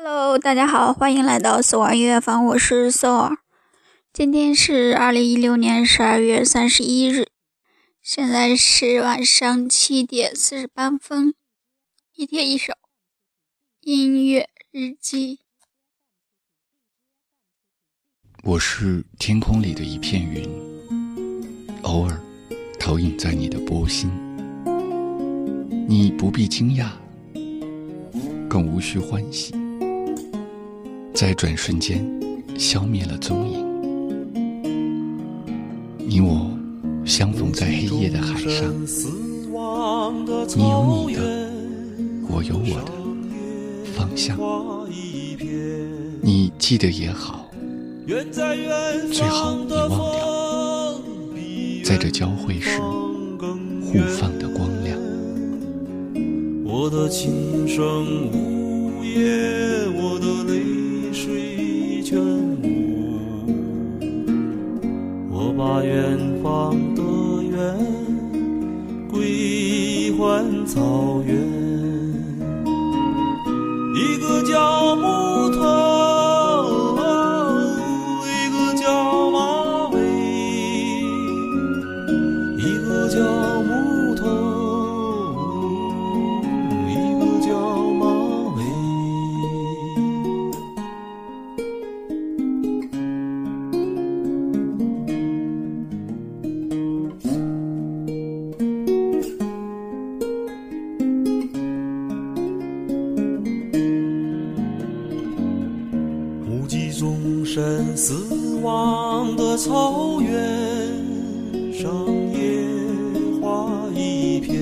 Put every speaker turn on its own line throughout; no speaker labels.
Hello，大家好，欢迎来到死亡音乐房，我是 s o 今天是二零一六年十二月三十一日，现在是晚上七点四十八分。一天一首音乐日记。
我是天空里的一片云，偶尔投影在你的波心。你不必惊讶，更无需欢喜，在转瞬间消灭了踪影。你我相逢在黑夜的海上，你有你的，我有我的方向。你记得也好。最好你忘掉，在这交汇时互放的光亮。
我的琴声呜咽，我的泪水全无。我把远方的远归还草原，一个叫木死亡的草原上，野花一片。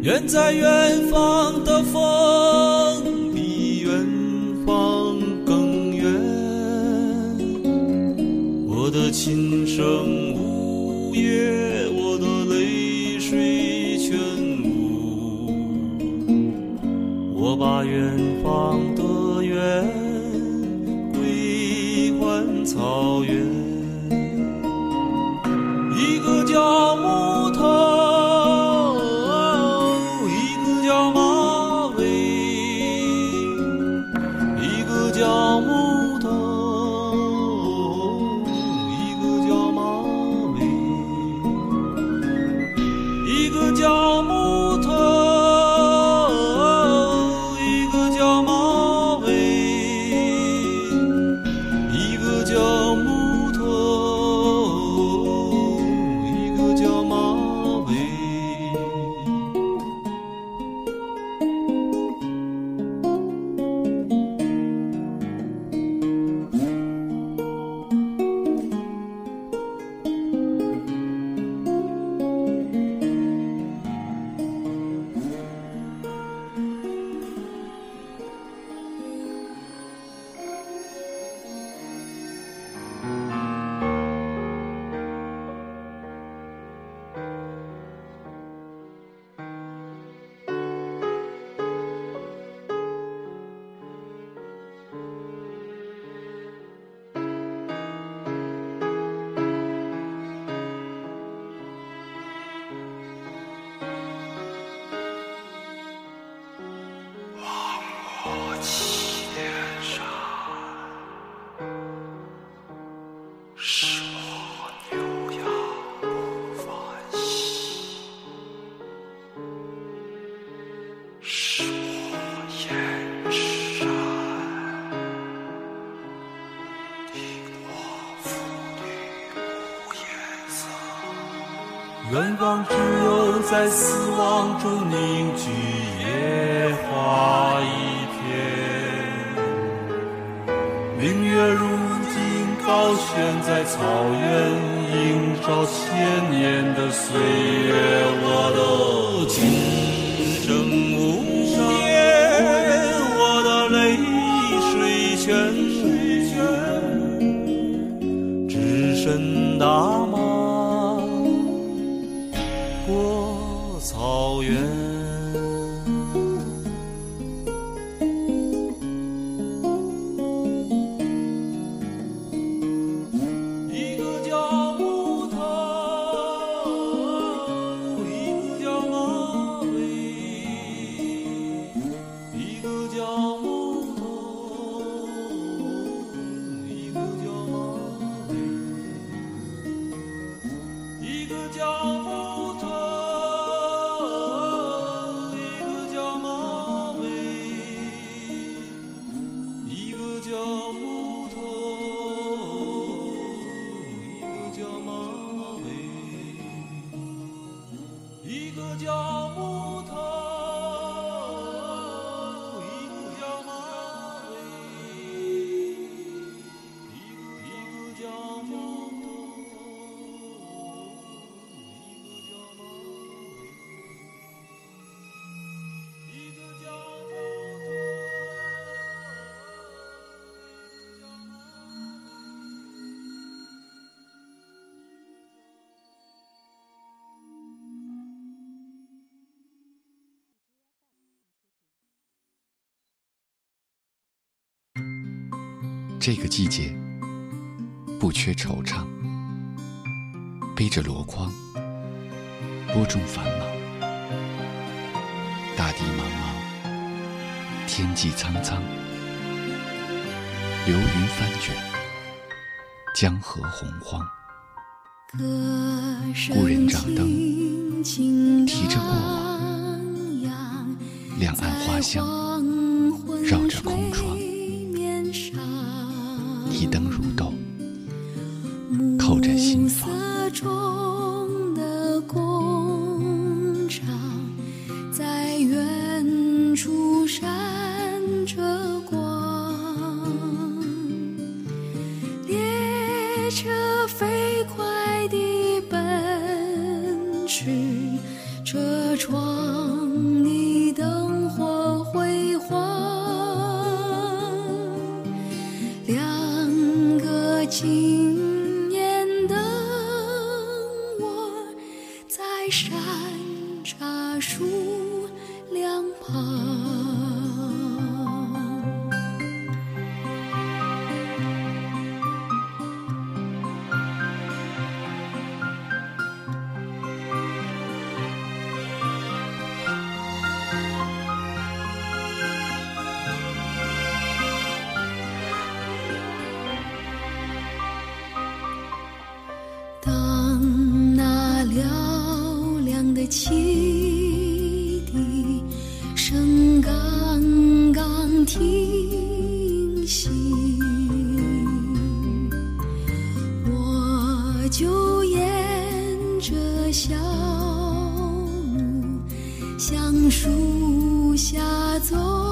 远在远方的风，比远方更远。我的琴声呜咽，我的泪水全无。我把远方一个远方只有在死亡中凝聚野花一片，明月如今高悬在草原，映照千年的岁月。我的琴声
这个季节，不缺惆怅，背着箩筐，播种繁忙，大地茫茫，天际苍苍，流云翻卷，江河洪荒。故人掌灯，提着过往，两岸花香，绕着空窗。
在山楂树两旁。嘹亮的汽笛声刚刚停息，我就沿着小路向树下走。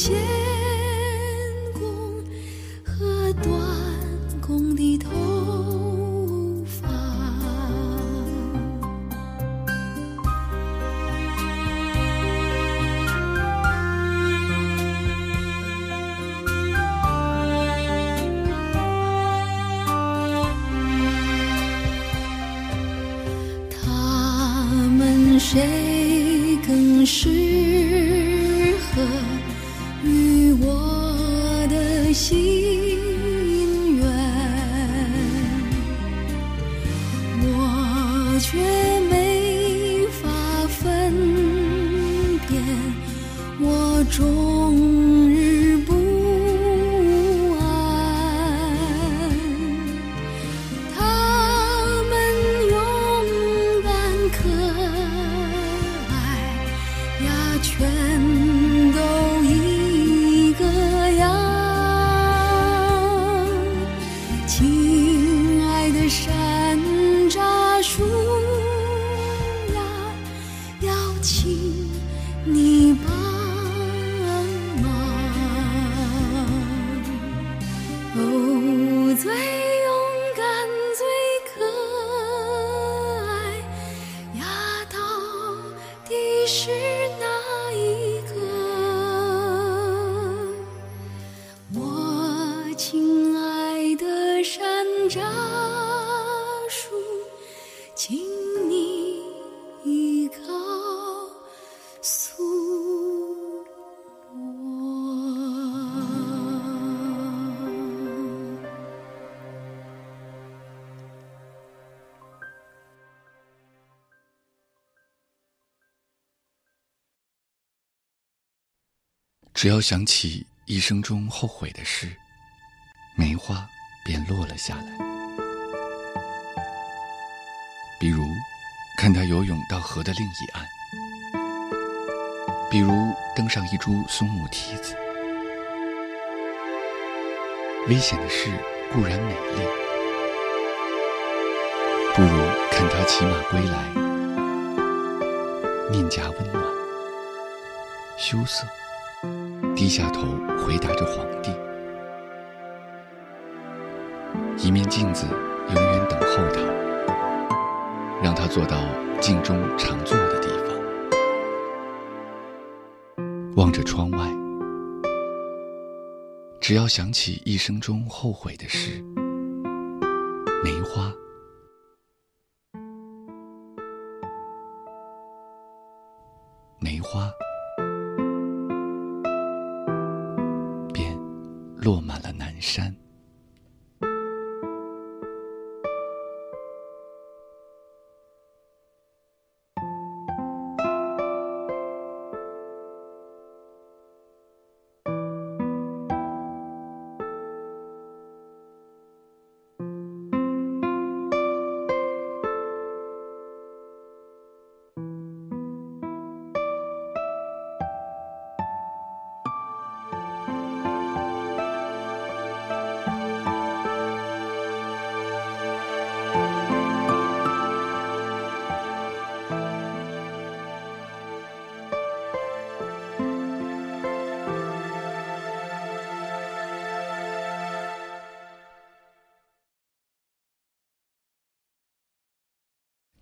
年肩弓和短弓的头发。他们谁更适合我的心愿？我却请你告诉我。
只要想起一生中后悔的事，梅花便落了下来。看他游泳到河的另一岸；比如，登上一株松木梯子。危险的事固然美丽，不如看他骑马归来，面颊温暖，羞涩。低下头回答着皇帝，一面镜子永远等候他，坐到镜中常坐的地方。望着窗外，只要想起一生中后悔的事，梅花，梅花，便落满了南山。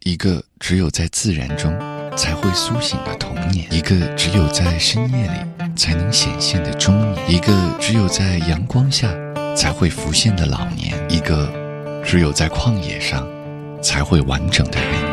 一个只有在自然中才会苏醒的童年，一个只有在深夜里才能显现的中年，一个只有在阳光下才会浮现的老年，一个只有在旷野上才会完整的人。